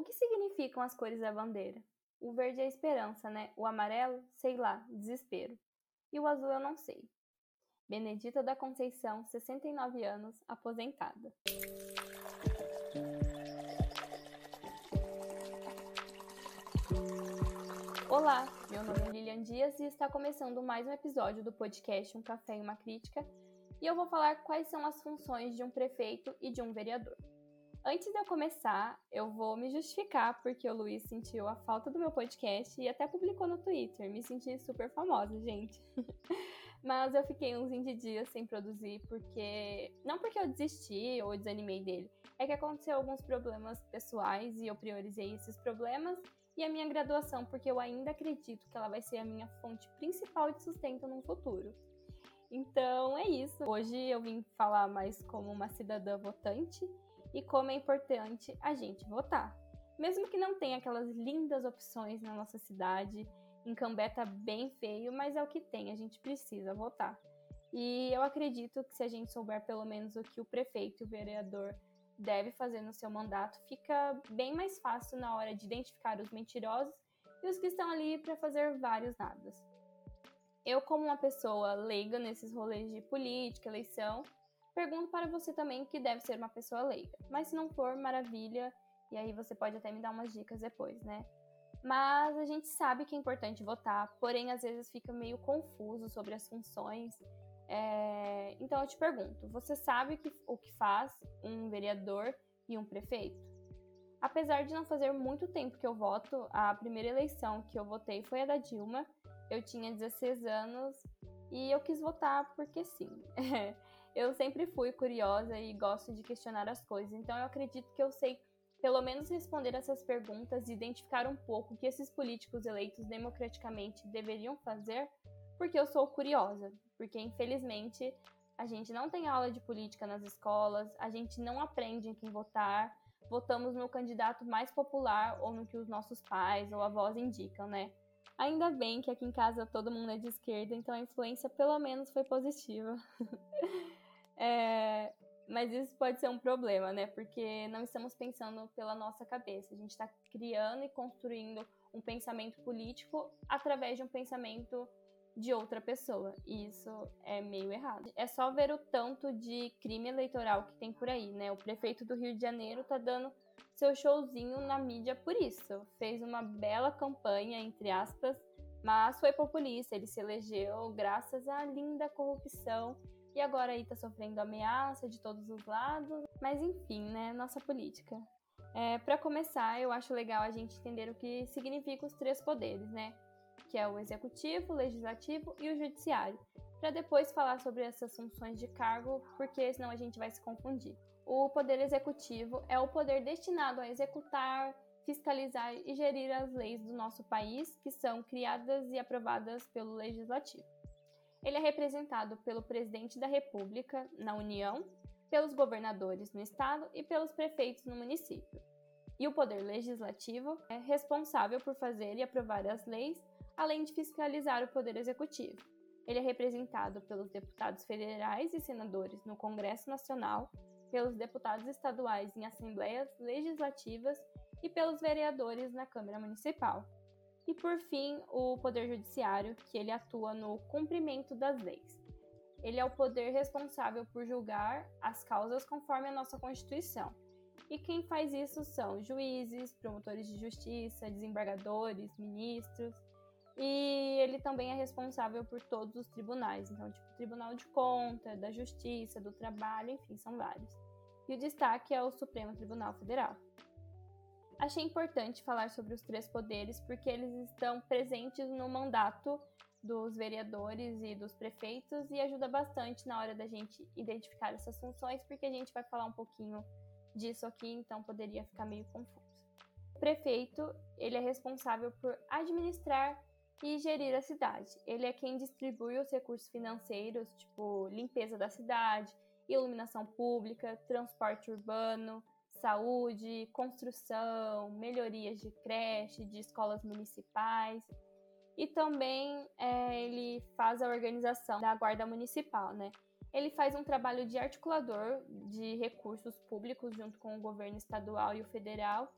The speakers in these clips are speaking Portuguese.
O que significam as cores da bandeira? O verde é esperança, né? O amarelo, sei lá, desespero. E o azul eu não sei. Benedita da Conceição, 69 anos, aposentada. Olá, meu nome é Lilian Dias e está começando mais um episódio do podcast Um Café e uma Crítica, e eu vou falar quais são as funções de um prefeito e de um vereador. Antes de eu começar, eu vou me justificar porque o Luiz sentiu a falta do meu podcast e até publicou no Twitter. Me senti super famosa, gente. Mas eu fiquei uns 20 dias sem produzir porque. Não porque eu desisti ou desanimei dele, é que aconteceu alguns problemas pessoais e eu priorizei esses problemas e a minha graduação, porque eu ainda acredito que ela vai ser a minha fonte principal de sustento no futuro. Então é isso. Hoje eu vim falar mais como uma cidadã votante e como é importante a gente votar. Mesmo que não tenha aquelas lindas opções na nossa cidade, em Cambé tá bem feio, mas é o que tem, a gente precisa votar. E eu acredito que se a gente souber pelo menos o que o prefeito e o vereador deve fazer no seu mandato, fica bem mais fácil na hora de identificar os mentirosos e os que estão ali para fazer vários nadas. Eu, como uma pessoa leiga nesses rolês de política, eleição, Pergunto para você também que deve ser uma pessoa leiga. Mas se não for, maravilha. E aí você pode até me dar umas dicas depois, né? Mas a gente sabe que é importante votar, porém às vezes fica meio confuso sobre as funções. É... Então eu te pergunto: você sabe que, o que faz um vereador e um prefeito? Apesar de não fazer muito tempo que eu voto, a primeira eleição que eu votei foi a da Dilma. Eu tinha 16 anos e eu quis votar porque sim. eu sempre fui curiosa e gosto de questionar as coisas, então eu acredito que eu sei pelo menos responder essas perguntas e identificar um pouco o que esses políticos eleitos democraticamente deveriam fazer, porque eu sou curiosa, porque infelizmente a gente não tem aula de política nas escolas, a gente não aprende em quem votar, votamos no candidato mais popular ou no que os nossos pais ou avós indicam, né? Ainda bem que aqui em casa todo mundo é de esquerda, então a influência pelo menos foi positiva. É, mas isso pode ser um problema, né? Porque não estamos pensando pela nossa cabeça. A gente está criando e construindo um pensamento político através de um pensamento de outra pessoa. E isso é meio errado. É só ver o tanto de crime eleitoral que tem por aí, né? O prefeito do Rio de Janeiro tá dando seu showzinho na mídia por isso. Fez uma bela campanha, entre aspas, mas foi populista. Ele se elegeu graças à linda corrupção e agora aí tá sofrendo ameaça de todos os lados. Mas enfim, né? Nossa política. É, para começar, eu acho legal a gente entender o que significam os três poderes, né? Que é o executivo, o legislativo e o judiciário. Para depois falar sobre essas funções de cargo, porque senão a gente vai se confundir. O poder executivo é o poder destinado a executar, fiscalizar e gerir as leis do nosso país, que são criadas e aprovadas pelo legislativo. Ele é representado pelo presidente da República na União, pelos governadores no estado e pelos prefeitos no município. E o poder legislativo é responsável por fazer e aprovar as leis, além de fiscalizar o poder executivo. Ele é representado pelos deputados federais e senadores no Congresso Nacional, pelos deputados estaduais em assembleias legislativas e pelos vereadores na Câmara Municipal. E por fim, o Poder Judiciário, que ele atua no cumprimento das leis. Ele é o poder responsável por julgar as causas conforme a nossa Constituição. E quem faz isso são juízes, promotores de justiça, desembargadores, ministros. E ele também é responsável por todos os tribunais, então, tipo, Tribunal de Conta, da Justiça, do Trabalho, enfim, são vários. E o destaque é o Supremo Tribunal Federal. Achei importante falar sobre os três poderes porque eles estão presentes no mandato dos vereadores e dos prefeitos e ajuda bastante na hora da gente identificar essas funções, porque a gente vai falar um pouquinho disso aqui, então poderia ficar meio confuso. O prefeito, ele é responsável por administrar e gerir a cidade. Ele é quem distribui os recursos financeiros, tipo limpeza da cidade, iluminação pública, transporte urbano, saúde, construção, melhorias de creche, de escolas municipais. E também é, ele faz a organização da guarda municipal, né? Ele faz um trabalho de articulador de recursos públicos junto com o governo estadual e o federal.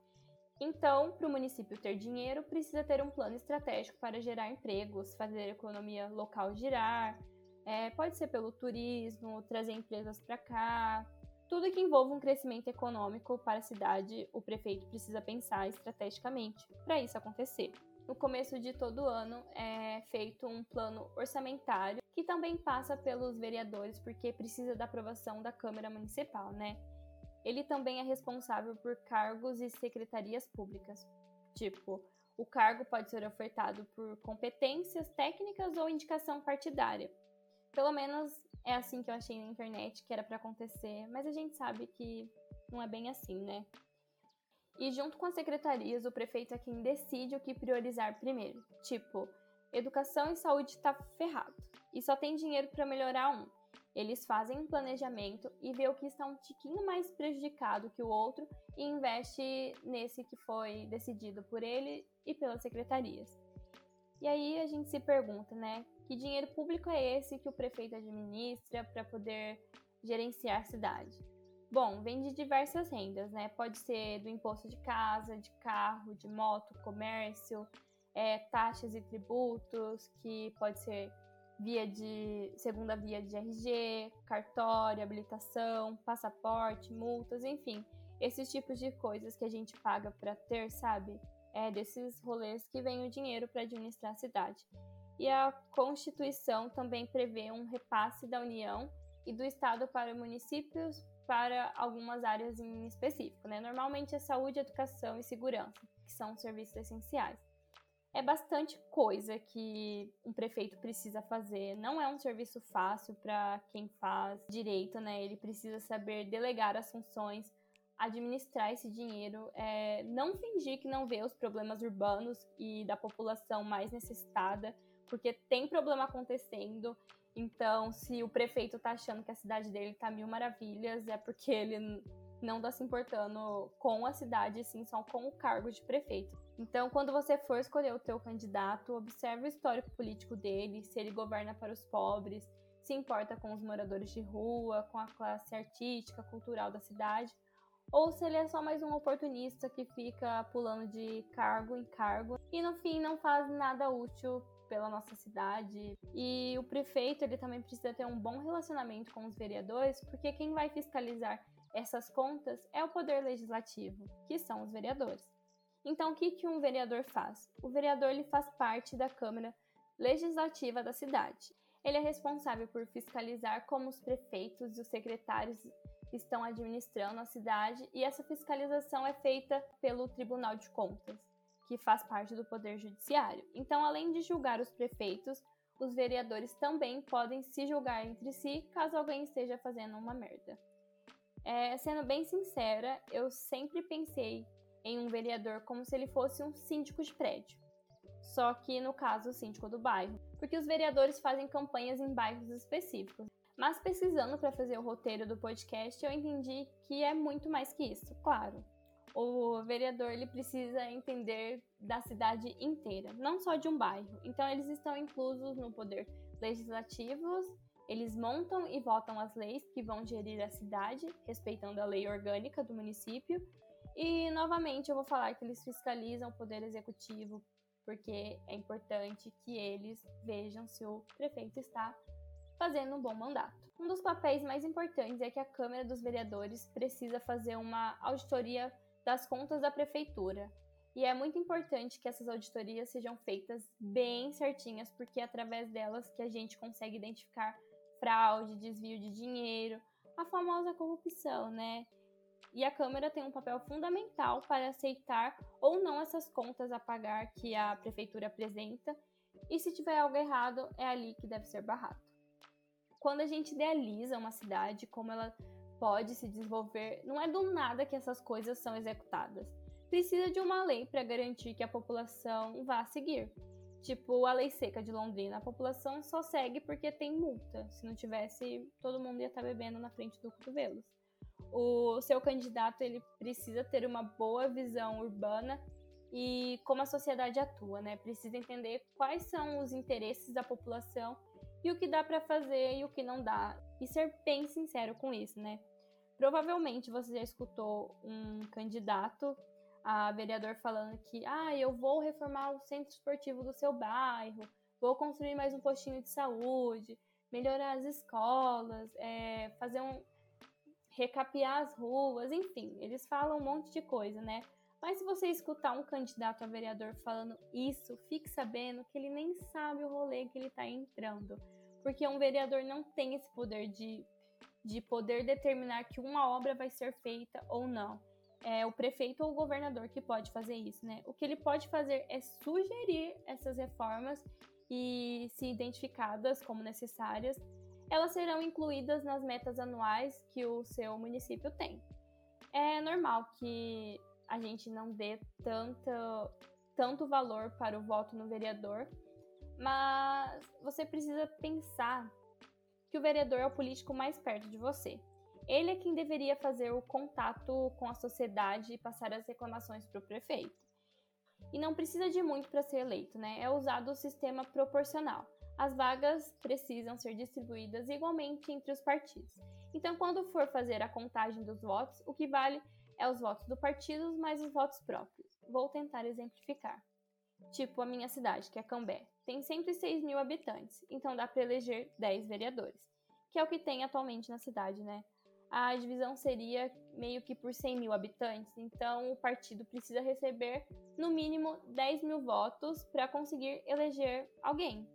Então, para o município ter dinheiro, precisa ter um plano estratégico para gerar empregos, fazer a economia local girar. É, pode ser pelo turismo, trazer empresas para cá. Tudo que envolva um crescimento econômico para a cidade, o prefeito precisa pensar estrategicamente para isso acontecer. No começo de todo ano é feito um plano orçamentário que também passa pelos vereadores, porque precisa da aprovação da Câmara Municipal, né? Ele também é responsável por cargos e secretarias públicas. Tipo, o cargo pode ser ofertado por competências técnicas ou indicação partidária. Pelo menos é assim que eu achei na internet que era para acontecer, mas a gente sabe que não é bem assim, né? E junto com as secretarias, o prefeito é quem decide o que priorizar primeiro. Tipo, educação e saúde tá ferrado e só tem dinheiro para melhorar um. Eles fazem um planejamento e vê o que está um tiquinho mais prejudicado que o outro e investe nesse que foi decidido por ele e pelas secretarias. E aí a gente se pergunta, né? Que dinheiro público é esse que o prefeito administra para poder gerenciar a cidade? Bom, vem de diversas rendas, né? Pode ser do imposto de casa, de carro, de moto, comércio, é, taxas e tributos, que pode ser via de segunda via de RG, cartório, habilitação, passaporte, multas, enfim, esses tipos de coisas que a gente paga para ter, sabe? É desses rolês que vem o dinheiro para administrar a cidade. E a Constituição também prevê um repasse da União e do Estado para municípios para algumas áreas em específico, né? Normalmente é saúde, educação e segurança, que são serviços essenciais é bastante coisa que um prefeito precisa fazer. Não é um serviço fácil para quem faz direito, né? Ele precisa saber delegar as funções, administrar esse dinheiro, é, não fingir que não vê os problemas urbanos e da população mais necessitada, porque tem problema acontecendo. Então, se o prefeito tá achando que a cidade dele tá mil maravilhas, é porque ele não está se importando com a cidade, sim só com o cargo de prefeito. Então, quando você for escolher o teu candidato, observe o histórico político dele, se ele governa para os pobres, se importa com os moradores de rua, com a classe artística, cultural da cidade, ou se ele é só mais um oportunista que fica pulando de cargo em cargo e no fim não faz nada útil pela nossa cidade. E o prefeito, ele também precisa ter um bom relacionamento com os vereadores, porque quem vai fiscalizar essas contas é o poder legislativo, que são os vereadores. Então, o que, que um vereador faz? O vereador ele faz parte da Câmara Legislativa da cidade. Ele é responsável por fiscalizar como os prefeitos e os secretários estão administrando a cidade, e essa fiscalização é feita pelo Tribunal de Contas, que faz parte do Poder Judiciário. Então, além de julgar os prefeitos, os vereadores também podem se julgar entre si caso alguém esteja fazendo uma merda. É, sendo bem sincera, eu sempre pensei em um vereador como se ele fosse um síndico de prédio. Só que no caso, o síndico do bairro, porque os vereadores fazem campanhas em bairros específicos. Mas pesquisando para fazer o roteiro do podcast, eu entendi que é muito mais que isso, claro. O vereador ele precisa entender da cidade inteira, não só de um bairro. Então eles estão inclusos no poder legislativo eles montam e votam as leis que vão gerir a cidade, respeitando a lei orgânica do município. E, novamente, eu vou falar que eles fiscalizam o poder executivo, porque é importante que eles vejam se o prefeito está fazendo um bom mandato. Um dos papéis mais importantes é que a Câmara dos Vereadores precisa fazer uma auditoria das contas da prefeitura. E é muito importante que essas auditorias sejam feitas bem certinhas, porque é através delas que a gente consegue identificar fraude, desvio de dinheiro, a famosa corrupção, né? E a Câmara tem um papel fundamental para aceitar ou não essas contas a pagar que a prefeitura apresenta, e se tiver algo errado, é ali que deve ser barrado. Quando a gente idealiza uma cidade, como ela pode se desenvolver, não é do nada que essas coisas são executadas. Precisa de uma lei para garantir que a população vá seguir. Tipo, a lei seca de Londrina, a população só segue porque tem multa. Se não tivesse, todo mundo ia estar tá bebendo na frente do cotovelos. O seu candidato ele precisa ter uma boa visão urbana e como a sociedade atua, né? Precisa entender quais são os interesses da população e o que dá para fazer e o que não dá. E ser bem sincero com isso, né? Provavelmente você já escutou um candidato a vereador falando que, ah, eu vou reformar o centro esportivo do seu bairro, vou construir mais um postinho de saúde, melhorar as escolas, é, fazer um. recapear as ruas, enfim, eles falam um monte de coisa, né? Mas se você escutar um candidato a vereador falando isso, fique sabendo que ele nem sabe o rolê que ele está entrando. Porque um vereador não tem esse poder de, de poder determinar que uma obra vai ser feita ou não é o prefeito ou o governador que pode fazer isso, né? O que ele pode fazer é sugerir essas reformas e, se identificadas como necessárias, elas serão incluídas nas metas anuais que o seu município tem. É normal que a gente não dê tanto, tanto valor para o voto no vereador, mas você precisa pensar que o vereador é o político mais perto de você. Ele é quem deveria fazer o contato com a sociedade e passar as reclamações para o prefeito. E não precisa de muito para ser eleito, né? É usado o sistema proporcional. As vagas precisam ser distribuídas igualmente entre os partidos. Então, quando for fazer a contagem dos votos, o que vale é os votos do partido mais os votos próprios. Vou tentar exemplificar. Tipo a minha cidade, que é Cambé, tem 106 mil habitantes, então dá para eleger 10 vereadores, que é o que tem atualmente na cidade, né? a divisão seria meio que por 100 mil habitantes, então o partido precisa receber no mínimo 10 mil votos para conseguir eleger alguém.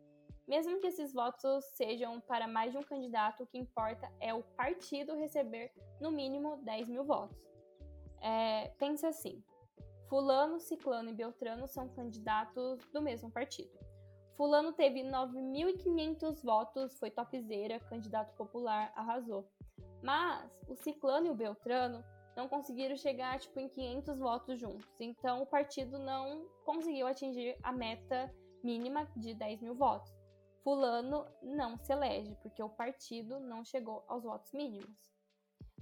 Mesmo que esses votos sejam para mais de um candidato, o que importa é o partido receber no mínimo 10 mil votos. É, pensa assim: Fulano, Ciclano e Beltrano são candidatos do mesmo partido. Fulano teve 9.500 votos, foi topzera, candidato popular, arrasou. Mas o Ciclano e o Beltrano não conseguiram chegar tipo, em 500 votos juntos. Então o partido não conseguiu atingir a meta mínima de 10 mil votos. Fulano não se elege, porque o partido não chegou aos votos mínimos.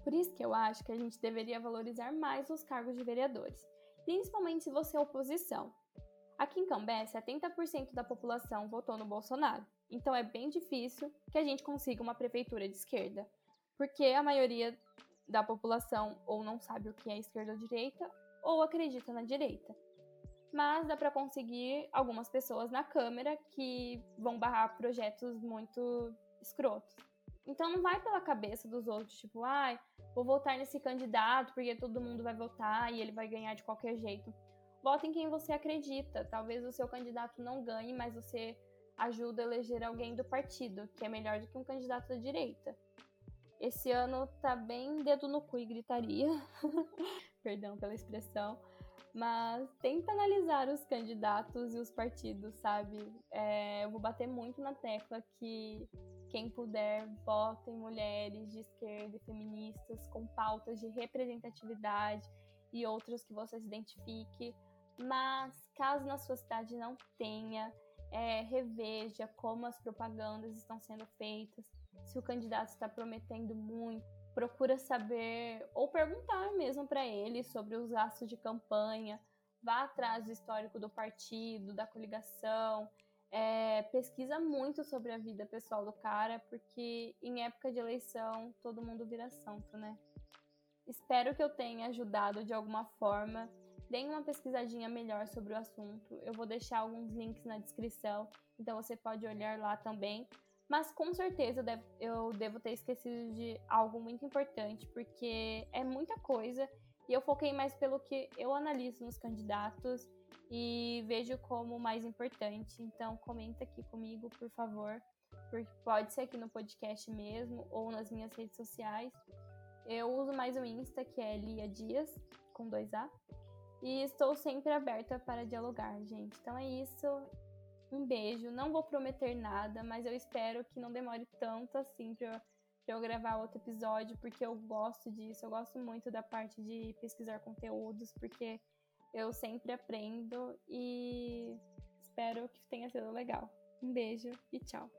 Por isso que eu acho que a gente deveria valorizar mais os cargos de vereadores, principalmente se você é oposição. Aqui em Cambé, 70% da população votou no Bolsonaro, então é bem difícil que a gente consiga uma prefeitura de esquerda porque a maioria da população ou não sabe o que é esquerda ou direita ou acredita na direita. Mas dá para conseguir algumas pessoas na Câmara que vão barrar projetos muito escrotos. Então não vai pela cabeça dos outros, tipo, ai, ah, vou votar nesse candidato porque todo mundo vai votar e ele vai ganhar de qualquer jeito. Vote em quem você acredita. Talvez o seu candidato não ganhe, mas você ajuda a eleger alguém do partido, que é melhor do que um candidato da direita. Esse ano tá bem dedo no cu e gritaria. Perdão pela expressão. Mas tenta analisar os candidatos e os partidos, sabe? É, eu vou bater muito na tecla que quem puder, vote em mulheres de esquerda e feministas com pautas de representatividade e outras que você se identifique. Mas caso na sua cidade não tenha, é, reveja como as propagandas estão sendo feitas, se o candidato está prometendo muito, procura saber ou perguntar mesmo para ele sobre os gastos de campanha, vá atrás do histórico do partido, da coligação, é, pesquisa muito sobre a vida pessoal do cara, porque em época de eleição todo mundo vira santo, né? Espero que eu tenha ajudado de alguma forma. Deem uma pesquisadinha melhor sobre o assunto. Eu vou deixar alguns links na descrição, então você pode olhar lá também. Mas com certeza eu devo, eu devo ter esquecido de algo muito importante, porque é muita coisa e eu foquei mais pelo que eu analiso nos candidatos e vejo como mais importante. Então comenta aqui comigo, por favor, porque pode ser aqui no podcast mesmo ou nas minhas redes sociais. Eu uso mais o Insta, que é Lia Dias, com dois A. E estou sempre aberta para dialogar, gente. Então é isso. Um beijo. Não vou prometer nada, mas eu espero que não demore tanto assim pra eu gravar outro episódio, porque eu gosto disso. Eu gosto muito da parte de pesquisar conteúdos, porque eu sempre aprendo e espero que tenha sido legal. Um beijo e tchau.